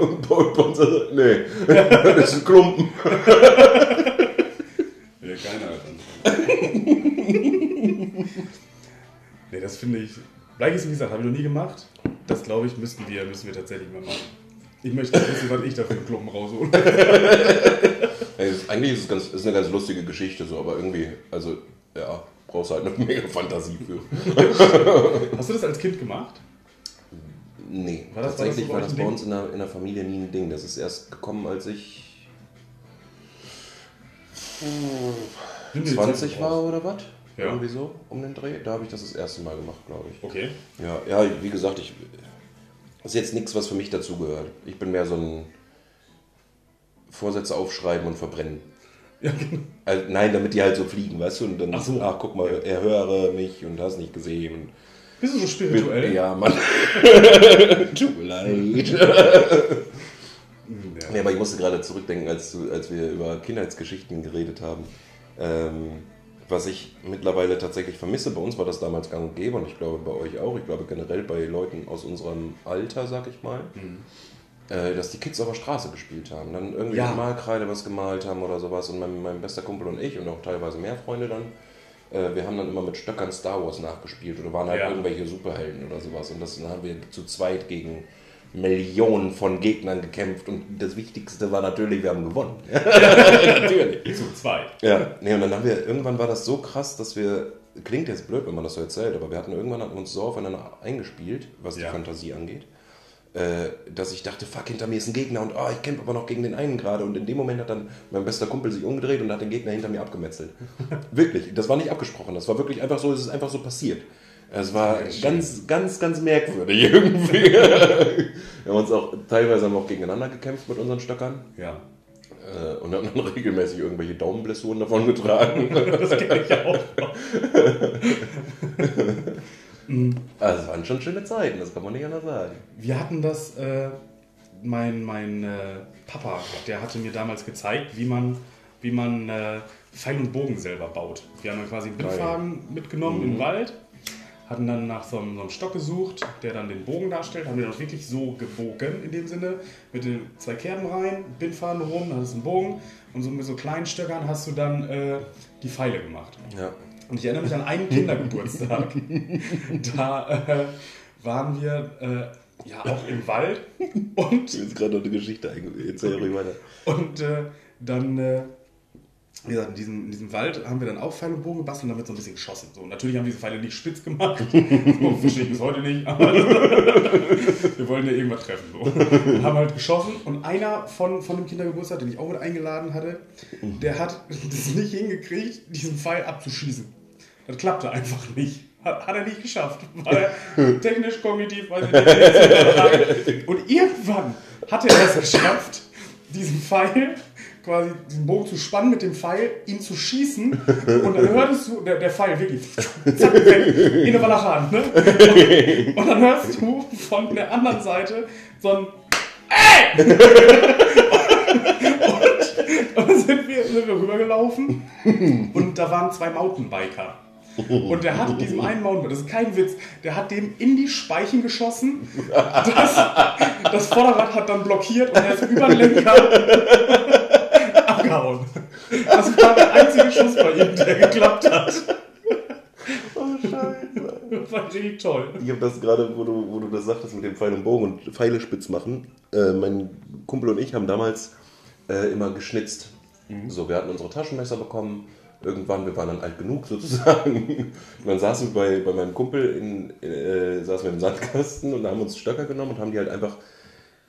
Speaker 1: Und Paul Ponser sagt, nee, das ist ein Klumpen.
Speaker 2: Will keiner halt anfangen. nee, das finde ich. Bleigießen, wie gesagt, habe ich noch nie gemacht. Das glaube ich, müssten wir, müssen wir tatsächlich mal machen. Ich möchte wissen, was ich da für einen Klumpen raushole.
Speaker 1: Ey, das, eigentlich ist es ganz, ist eine ganz lustige Geschichte so, aber irgendwie, also ja, brauchst halt eine mega Fantasie für.
Speaker 2: Hast du das als Kind gemacht?
Speaker 1: Nee,
Speaker 2: War das-
Speaker 1: tatsächlich
Speaker 2: war
Speaker 1: war
Speaker 2: das
Speaker 1: das,
Speaker 2: so bei
Speaker 1: uns in der, in der Familie nie ein Ding. Das ist erst gekommen, als ich 20 war oder was?
Speaker 2: Ja.
Speaker 1: Irgendwie so um den Dreh. Da habe ich das das erste Mal gemacht, glaube ich.
Speaker 2: Okay.
Speaker 1: Ja, ja, wie gesagt, ich das ist jetzt nichts, was für mich dazugehört. Ich bin mehr so ein Vorsätze aufschreiben und verbrennen.
Speaker 2: Ja, genau.
Speaker 1: Also, nein, damit die halt so fliegen, weißt du? Und dann,
Speaker 2: Ach so.
Speaker 1: ach guck mal, er höre mich und hast nicht gesehen.
Speaker 2: Bist du so spirituell?
Speaker 1: Ja, Mann. Tut mir leid.
Speaker 2: Ja.
Speaker 1: Nee, aber ich musste gerade zurückdenken, als, als wir über Kindheitsgeschichten geredet haben. Ähm, was ich mittlerweile tatsächlich vermisse, bei uns war das damals gang und gäbe und ich glaube bei euch auch, ich glaube generell bei Leuten aus unserem Alter, sag ich mal,
Speaker 2: Mhm.
Speaker 1: äh, dass die Kids auf der Straße gespielt haben. Dann irgendwie
Speaker 2: Ja.
Speaker 1: Malkreide was gemalt haben oder sowas und mein, mein bester Kumpel und ich und auch teilweise mehr Freunde dann. äh, Wir haben dann immer mit Stöckern Star Wars nachgespielt oder waren halt
Speaker 2: Ja.
Speaker 1: irgendwelche Superhelden oder sowas. Und das, dann haben wir zu zweit gegen Millionen von Gegnern gekämpft und das Wichtigste war natürlich, wir haben gewonnen. natürlich.
Speaker 2: Zu zweit.
Speaker 1: Ja, nee, und dann haben wir, irgendwann war das so krass, dass wir, klingt jetzt blöd, wenn man das so erzählt, aber wir hatten irgendwann hatten wir uns so aufeinander eingespielt, was
Speaker 2: Ja.
Speaker 1: die Fantasie angeht, äh, dass ich dachte, fuck, hinter mir ist ein Gegner und oh, ich kämpfe aber noch gegen den einen gerade. Und in dem Moment hat dann mein bester Kumpel sich umgedreht und hat den Gegner hinter mir abgemetzelt. wirklich, das war nicht abgesprochen, das war wirklich einfach so, es ist einfach so passiert. Es war
Speaker 2: Ganz
Speaker 1: ganz, ganz, merkwürdig irgendwie. wir haben uns auch teilweise haben wir auch gegeneinander gekämpft mit unseren Stöckern.
Speaker 2: Ja.
Speaker 1: Äh, und haben dann regelmäßig irgendwelche Daumenblessuren davon getragen.
Speaker 2: Das kenne ich auch.
Speaker 1: Also es waren schon schöne Zeiten, das kann man nicht anders sagen.
Speaker 2: Wir hatten das, äh, mein, mein äh, Papa, der hatte mir damals gezeigt, wie man, wie man äh, Pfeil und Bogen selber baut. Wir haben dann quasi einen Bindfaden mitgenommen in den Wald, hatten dann nach so einem, so einem Stock gesucht, der dann den Bogen darstellt, haben wir dann wirklich so gebogen in dem Sinne, mit den zwei Kerben rein, Bindfaden rum, dann hast du einen Bogen und so mit so kleinen Stöckern hast du dann äh, die Pfeile gemacht.
Speaker 1: Ja.
Speaker 2: Und ich erinnere mich an einen Kindergeburtstag. da äh, waren wir äh, ja auch im Wald und,
Speaker 1: Mir ist gerade noch eine Geschichte eingefallen. Erzähl ruhig weiter.
Speaker 2: und äh, dann, äh, wie gesagt, in diesem, in diesem Wald haben wir dann auch Pfeil und Bogen gebastelt und dann wird so ein bisschen geschossen. So, natürlich haben wir diese Pfeile nicht spitz gemacht. So, verstehe ich bis heute nicht. Aber wir wollen ja irgendwas treffen. So. Und haben halt geschossen und einer von, von dem Kindergeburtstag, den ich auch mit eingeladen hatte, der hat es nicht hingekriegt, diesen Pfeil abzuschießen. Das klappte einfach nicht. Hat, hat er nicht geschafft. War er technisch, kognitiv, weiß ich nicht. Und irgendwann hat er es geschafft, diesen Pfeil, quasi diesen Bogen zu spannen mit dem Pfeil, ihn zu schießen. Und dann hörtest du, der, der Pfeil wirklich, zack, weg, in der Walachhand, ne? Und, und dann hörst du von der anderen Seite so ein Ey! und, und dann sind wir, sind wir rübergelaufen und da waren zwei Mountainbiker. Und der hat diesem einen Mountainbiker, das ist kein Witz, der hat dem in die Speichen geschossen. Das, das Vorderrad hat dann blockiert und er ist über den Lenker abgehauen. Das war der einzige Schuss bei ihm, der geklappt hat.
Speaker 1: Oh, Scheiße.
Speaker 2: Das war richtig toll.
Speaker 1: Ich habe das gerade, wo du, wo du das sagtest mit dem Pfeil und Bogen und Pfeile spitz machen. Äh, mein Kumpel und ich haben damals äh, immer geschnitzt. So, wir hatten unsere Taschenmesser bekommen. Irgendwann, wir waren dann alt genug sozusagen. Und dann saßen wir bei, bei meinem Kumpel in, äh, saßen wir im Sandkasten und haben uns Stöcker genommen und haben die halt einfach,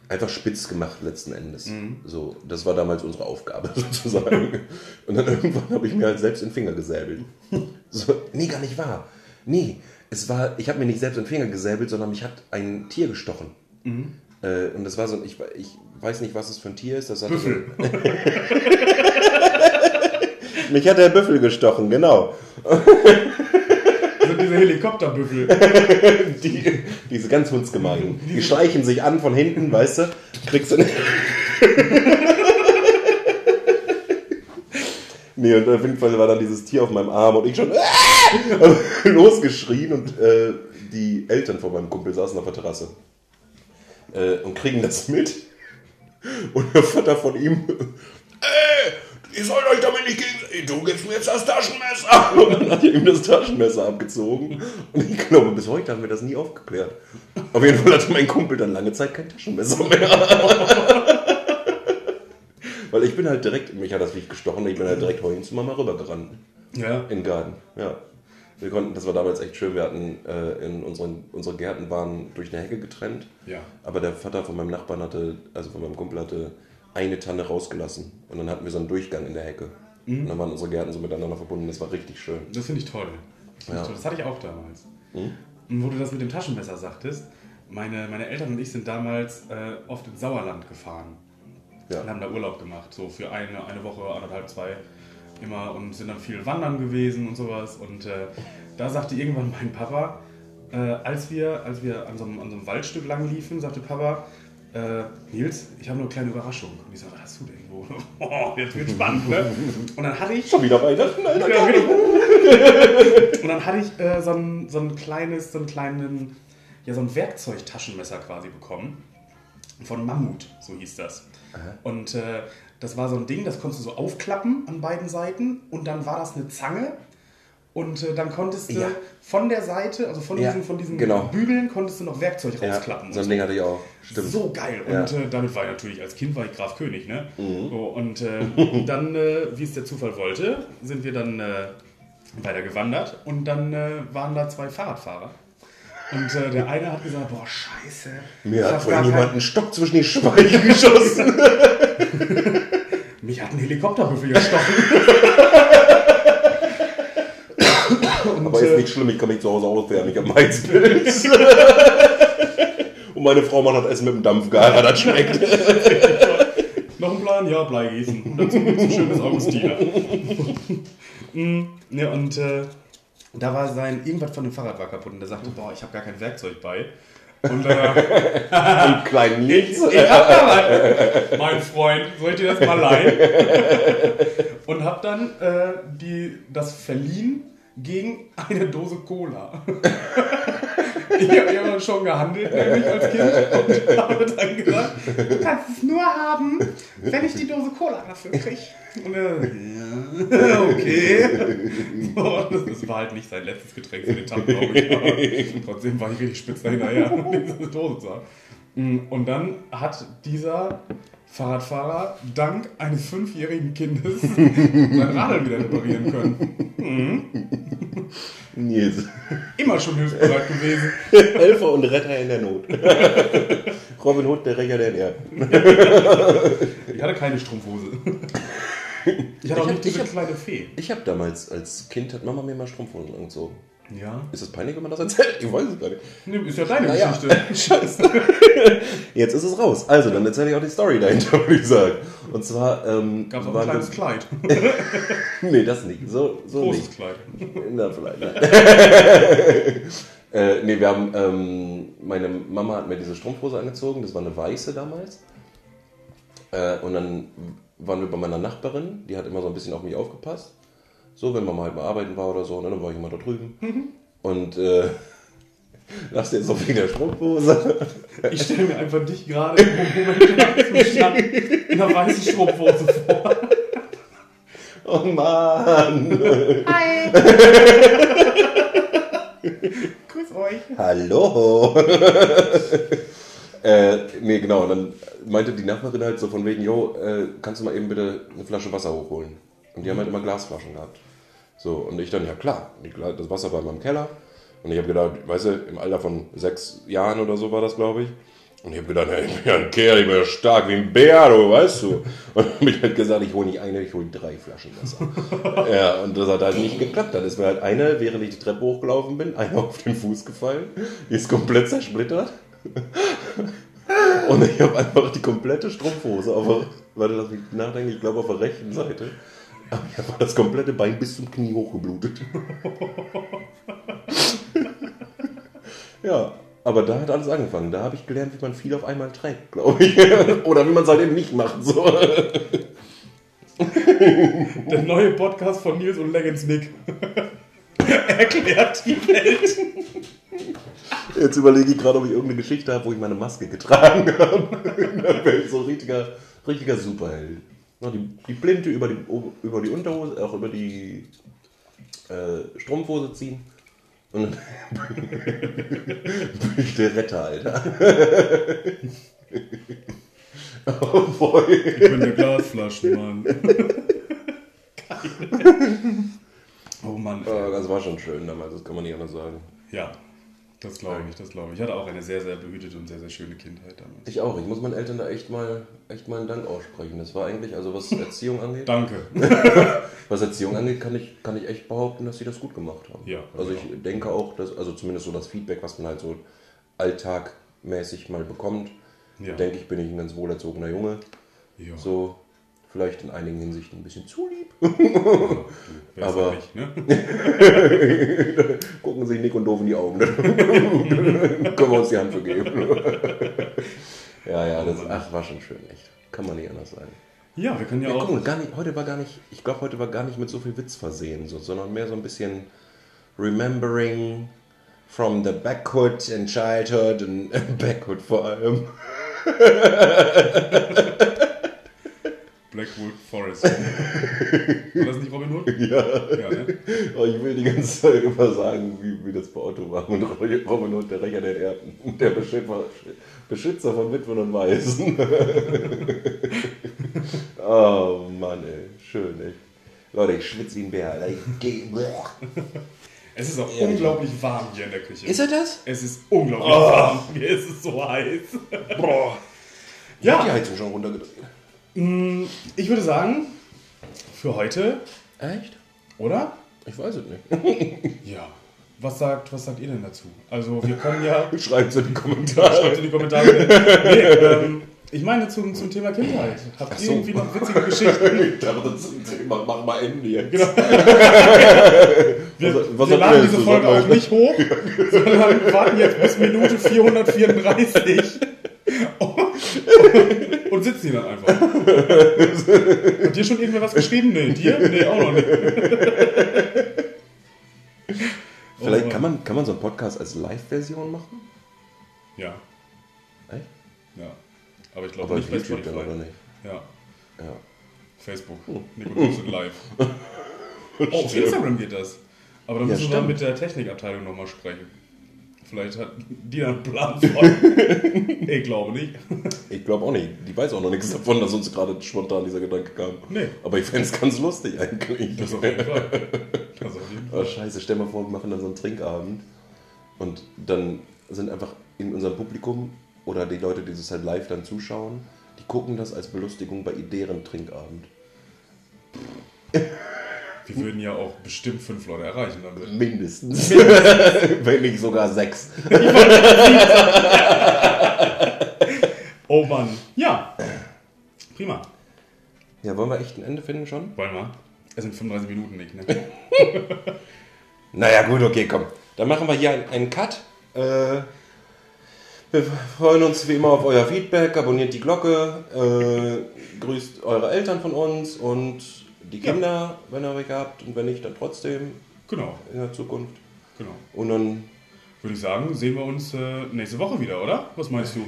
Speaker 1: einfach spitz gemacht letzten Endes. So, das war damals unsere Aufgabe sozusagen. Und dann irgendwann habe ich mir halt selbst den Finger gesäbelt. So, nee, gar nicht wahr. Nee, es war, ich habe mir nicht selbst den Finger gesäbelt, sondern mich hat ein Tier gestochen. Äh, und das war so, ein- ich, ich weiß nicht, was es für ein Tier ist. Das hatte
Speaker 2: Büffel.
Speaker 1: So, mich hat der Büffel gestochen, genau.
Speaker 2: Also diese Helikopterbüffel.
Speaker 1: Die, diese ganz hundsgemeinen. Die schleichen sich an von hinten, weißt du? Kriegst du. Nee, und auf jeden Fall war dann dieses Tier auf meinem Arm und ich schon äh, losgeschrien und äh, die Eltern von meinem Kumpel saßen auf der Terrasse äh, und kriegen das mit. Und der Vater von ihm, äh, ihr sollt euch damit nicht gegen, du gibst mir jetzt das Taschenmesser. Und dann hat er ihm das Taschenmesser abgezogen. Und ich glaube, bis heute haben wir das nie aufgeklärt. Auf jeden Fall hatte mein Kumpel dann lange Zeit kein Taschenmesser mehr. Weil ich bin halt direkt, mich hat das Viech gestochen, ich bin halt direkt heulend zu Mama rübergerannt.
Speaker 2: Ja.
Speaker 1: In den Garten, ja. Wir konnten, das war damals echt schön, wir hatten äh, in unseren, unsere Gärten waren durch eine Hecke getrennt.
Speaker 2: Ja.
Speaker 1: Aber der Vater von meinem Nachbarn hatte, also von meinem Kumpel hatte eine Tanne rausgelassen. Und dann hatten wir so einen Durchgang in der Hecke. Und dann waren unsere Gärten so miteinander verbunden. Das war richtig schön.
Speaker 2: Das finde ich toll. Das, find ich
Speaker 1: Ja.
Speaker 2: toll. das hatte ich auch damals.
Speaker 1: Hm?
Speaker 2: Und wo du das mit dem Taschenmesser sagtest, meine, meine Eltern und ich sind damals äh, oft ins Sauerland gefahren.
Speaker 1: Ja.
Speaker 2: Und haben da Urlaub gemacht, so für eine, eine Woche, anderthalb, zwei immer und sind dann viel wandern gewesen und sowas. Und äh, da sagte irgendwann mein Papa, äh, als wir, als wir an so, einem, an so einem Waldstück lang liefen, sagte Papa, äh, Nils, ich habe nur eine kleine Überraschung. Und ich sage, was hast du denn? Wo? Oh, jetzt wird spannend, ne? Und dann hatte ich
Speaker 1: Schon wieder Weihnachten, Alter.
Speaker 2: ja, genau. Und dann hatte ich äh, so, ein, so ein kleines, so einen kleinen, ja, so ein Werkzeugtaschenmesser quasi bekommen. Von Mammut, so hieß das. Und äh, das war so ein Ding, das konntest du so aufklappen an beiden Seiten und dann war das eine Zange. Und äh, dann konntest du
Speaker 1: Ja.
Speaker 2: von der Seite, also von
Speaker 1: Ja,
Speaker 2: diesen, von diesen
Speaker 1: genau.
Speaker 2: Bügeln, konntest du noch Werkzeug
Speaker 1: Ja,
Speaker 2: rausklappen.
Speaker 1: so ein Ding hatte ich auch. Stimmt.
Speaker 2: so geil. Und äh, damit war ich natürlich, als Kind war ich Graf König, ne?
Speaker 1: Mhm.
Speaker 2: So, und äh, dann, äh, wie es der Zufall wollte, sind wir dann äh, weiter gewandert und dann äh, waren da zwei Fahrradfahrer. Und äh, der eine hat gesagt, boah, scheiße.
Speaker 1: Mir hat vorhin jemand einen Stock zwischen die Schweine geschossen.
Speaker 2: Mich hat ein Helikopterbüffel gestochen.
Speaker 1: Aber ist nicht schlimm, ich kann mich zu Hause auswärmen, ich habe Heizpilz. Und meine Frau macht das Essen mit dem Dampfgarer, das schmeckt.
Speaker 2: Noch ein Plan? Ja, Bleigießen. Und dazu gibt es ein schönes Augustiner. Mm, ne, und äh, da war sein, irgendwas von dem Fahrrad war kaputt und der sagte, boah, ich habe gar kein Werkzeug bei. Und äh,
Speaker 1: Einen kleinen Nils.
Speaker 2: ich hab da was, mein Freund, soll ich dir das mal leihen? Und hab dann äh, die, das verliehen gegen eine Dose Cola. Ich habe ja schon gehandelt, nämlich als Kind, und habe dann gesagt, du kannst es nur haben, wenn ich die Dose Cola dafür kriege. Und er, ja, okay. Und das war halt nicht sein letztes Getränk für den Tag, glaube ich. Aber trotzdem war ich richtig spitz dahinterher, um diese Dose zu haben. Und dann hat dieser Fahrradfahrer dank eines fünfjährigen Kindes sein Radl wieder reparieren können.
Speaker 1: Nils.
Speaker 2: Immer schon hilfsbereit gewesen.
Speaker 1: Helfer und Retter in der Not. Robin Hood, der Rächer der Erde.
Speaker 2: Ich hatte keine Strumpfhose. Ich hatte auch
Speaker 1: Ich
Speaker 2: nicht
Speaker 1: hab-
Speaker 2: diese
Speaker 1: ich hab-
Speaker 2: kleine Fee.
Speaker 1: Ich habe damals als Kind hat Mama mir mal Strumpfhosen angezogen.
Speaker 2: Ja.
Speaker 1: Ist das peinlich, wenn man das erzählt? Ich weiß es gar nicht.
Speaker 2: Nee, ist ja deine
Speaker 1: Naja.
Speaker 2: Geschichte.
Speaker 1: Scheiße. Jetzt ist es raus. Also, dann erzähle ich auch die Story dahinter, würde ich sagen. Und zwar ähm,
Speaker 2: Gab es auch ein kleines Kleid.
Speaker 1: Nee, das nicht. So, so
Speaker 2: Großes
Speaker 1: nicht.
Speaker 2: Kleid.
Speaker 1: Na, vielleicht. Nein. äh, nee, wir haben, ähm, meine Mama hat mir diese Strumpfhose angezogen, das war eine weiße damals. Äh, und dann waren wir bei meiner Nachbarin, die hat immer so ein bisschen auf mich aufgepasst. So, wenn Mama halt mal arbeiten war oder so, ne, dann war ich immer da drüben. Und äh, lachst jetzt auf wegen der Strumpfhose?
Speaker 2: Ich stelle mir einfach dich gerade im Zustand in einer weißen Strumpfhose vor.
Speaker 1: Oh Mann!
Speaker 2: Grüß euch.
Speaker 1: Hallo! äh, nee, genau. Und dann meinte die Nachbarin halt so von wegen, jo, äh, kannst du mal eben bitte eine Flasche Wasser hochholen? Und die haben halt immer Glasflaschen gehabt. So, und ich dann, ja klar, das Wasser war in meinem Keller. Und ich habe gedacht, weißt du, im Alter von sechs Jahren oder so war das, glaube ich. Und ich habe gedacht, hey, ich bin ja ein Kerl, ich bin ja stark wie ein Bär, du, weißt du. Und habe ich halt gesagt, ich hole nicht eine, ich hole drei Flaschen Wasser. ja, und das hat halt nicht geklappt. Dann ist mir halt eine, während ich die Treppe hochgelaufen bin, eine auf den Fuß gefallen. Die ist komplett zersplittert. Und ich habe einfach die komplette Strumpfhose auf der, warte, lass mich nachdenken, ich glaube auf der rechten Seite. Aber ich habe das komplette Bein bis zum Knie hochgeblutet. ja, aber da hat alles angefangen. Da habe ich gelernt, wie man viel auf einmal trägt, glaube ich. Oder wie man es halt eben nicht macht. So.
Speaker 2: Der neue Podcast von Nils und Leggins Nick. Erklärt die Welt.
Speaker 1: Jetzt überlege ich gerade, ob ich irgendeine Geschichte habe, wo ich meine Maske getragen habe. Dann wäre ich so richtiger, richtiger Superheld. Die, die Blinte über die, über die Unterhose, auch über die äh, Strumpfhose ziehen. Und dann bin ich der Retter, Alter. oh boy.
Speaker 2: Ich bin der Glasflaschenmann. oh Mann. ey.
Speaker 1: Oh, das war schon schön damals, das kann man nicht anders sagen.
Speaker 2: Ja, das glaube ich, das glaube ich. Ich hatte auch eine sehr, sehr behütete und sehr, sehr schöne Kindheit damals.
Speaker 1: Ich auch. Ich muss meinen Eltern da echt mal, echt mal einen Dank aussprechen. Das war eigentlich, also was Erziehung angeht,
Speaker 2: Danke.
Speaker 1: was Erziehung angeht, kann ich, kann ich echt behaupten, dass sie das gut gemacht haben.
Speaker 2: Ja,
Speaker 1: Also
Speaker 2: ja.
Speaker 1: ich denke auch, dass, also zumindest so das Feedback, was man halt so alltagmäßig mal bekommt,
Speaker 2: Ja.
Speaker 1: denke ich, bin ich ein ganz wohlerzogener Junge.
Speaker 2: Ja.
Speaker 1: So, vielleicht in einigen Hinsichten ein bisschen zu lieb.
Speaker 2: Ist
Speaker 1: aber-
Speaker 2: nicht, ne?
Speaker 1: Gucken sich Nick und doof in die Augen. Dann können wir uns die Hand für geben. ja, ja, das ach, war schon schön, echt. Kann man nicht anders sagen.
Speaker 2: Ja, wir können ja
Speaker 1: Ja,
Speaker 2: auch.
Speaker 1: guck gar nicht, heute war gar nicht, ich glaube, heute war gar nicht mit so viel Witz versehen, so, sondern mehr so ein bisschen remembering from the backhood and childhood and backhood vor allem.
Speaker 2: Blackwood Forest. War das nicht Robin Hood?
Speaker 1: Ja.
Speaker 2: Ja, ne?
Speaker 1: Oh, ich will die ganze Zeit immer sagen, wie, wie das bei Otto war. Und Robin Hood, der Rächer der Erben. Und der Beschützer, Beschützer von Witwen und Waisen. oh Mann, ey. Schön, ey. Leute, ich schwitze wie ein Bär. Alter. Ich geh-
Speaker 2: Es ist auch
Speaker 1: Ehrlich.
Speaker 2: unglaublich warm hier in der Küche.
Speaker 1: Ist er das?
Speaker 2: es ist unglaublich
Speaker 1: Oh.
Speaker 2: warm. Hier ist es so heiß.
Speaker 1: Boah. Ich hab die
Speaker 2: Ja,
Speaker 1: Heizung schon runtergedreht.
Speaker 2: Mh, ich würde sagen, für heute,
Speaker 1: Echt?
Speaker 2: oder?
Speaker 1: Ich weiß es nicht.
Speaker 2: Ja. Was sagt, was sagt ihr denn dazu? Also, wir können ja.
Speaker 1: Schreibt es in die Kommentare.
Speaker 2: Schreibt in die Kommentare. Nee, ähm, ich meine zum, zum Thema Kindheit. Habt ihr
Speaker 1: so.
Speaker 2: irgendwie noch witzige Geschichten?
Speaker 1: Ich dachte, zum Thema, mach mal Ende jetzt.
Speaker 2: Genau. Wir,
Speaker 1: Was- was
Speaker 2: wir laden diese Folge auch nicht hoch, sondern warten jetzt bis Minute 434 und sitzen hier dann einfach. Hat dir schon irgendwer was geschrieben? Nee, dir? Nee, auch noch nicht.
Speaker 1: Vielleicht
Speaker 2: Oh,
Speaker 1: kann man, kann man so einen Podcast als Live-Version machen?
Speaker 2: Ja,
Speaker 1: Echt?
Speaker 2: ja. Aber ich glaube nicht bei
Speaker 1: YouTube dann, oder nicht?
Speaker 2: Ja,
Speaker 1: Ja.
Speaker 2: Facebook. Nico Dux live. Oh, auf Instagram geht das. Aber da
Speaker 1: Ja,
Speaker 2: müssen wir mit der Technikabteilung nochmal sprechen. Vielleicht hat die einen Plan von. ich glaube nicht.
Speaker 1: Ich glaube auch nicht. Die weiß auch noch nichts davon, dass uns gerade spontan dieser Gedanke kam.
Speaker 2: Nee.
Speaker 1: Aber ich fände es ganz lustig eigentlich.
Speaker 2: Das auf jeden Fall. Das auf jeden
Speaker 1: Oh,
Speaker 2: Fall.
Speaker 1: scheiße, stell mal vor, wir machen dann so einen Trinkabend und dann sind einfach in unserem Publikum oder die Leute, die das halt live dann zuschauen, die gucken das als Belustigung bei deren Trinkabend.
Speaker 2: Wir würden ja auch bestimmt fünf Leute erreichen damit.
Speaker 1: Mindestens. Wenn nicht sogar sechs.
Speaker 2: Oh Mann. Ja. Prima.
Speaker 1: Ja, wollen wir echt ein Ende finden schon?
Speaker 2: Wollen wir? Es sind 35 Minuten nicht, ne?
Speaker 1: Naja, gut, okay, komm. Dann machen wir hier einen, einen Cut. Äh, wir freuen uns wie immer auf euer Feedback. Abonniert die Glocke. Äh, grüßt eure Eltern von uns und die. Kinder, wenn ihr welche habt. Und wenn nicht, dann trotzdem
Speaker 2: Genau,
Speaker 1: in der Zukunft.
Speaker 2: genau.
Speaker 1: Und dann,
Speaker 2: Würde ich sagen, sehen wir uns äh, nächste Woche wieder, oder? Was meinst du?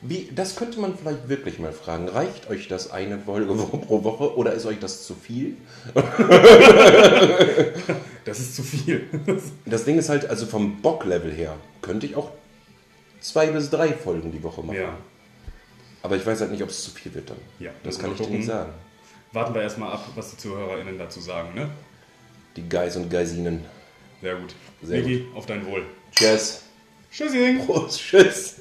Speaker 1: wie, das könnte man vielleicht wirklich mal fragen. Reicht euch das eine Folge pro Woche oder ist euch das zu viel?
Speaker 2: Das ist zu viel.
Speaker 1: Das Ding ist halt, also vom Bock-Level her, könnte ich auch zwei bis drei Folgen die Woche machen.
Speaker 2: ja.
Speaker 1: Aber ich weiß halt nicht, ob es zu viel wird dann.
Speaker 2: Ja,
Speaker 1: Das kann ich dir nicht sagen.
Speaker 2: Warten wir erstmal ab, was die ZuhörerInnen dazu sagen, ne?
Speaker 1: Die Guys und Geisinen.
Speaker 2: Sehr gut.
Speaker 1: Sehr
Speaker 2: Vicky, auf dein Wohl.
Speaker 1: Tschüss.
Speaker 2: Tschüssing!
Speaker 1: Prost, tschüss.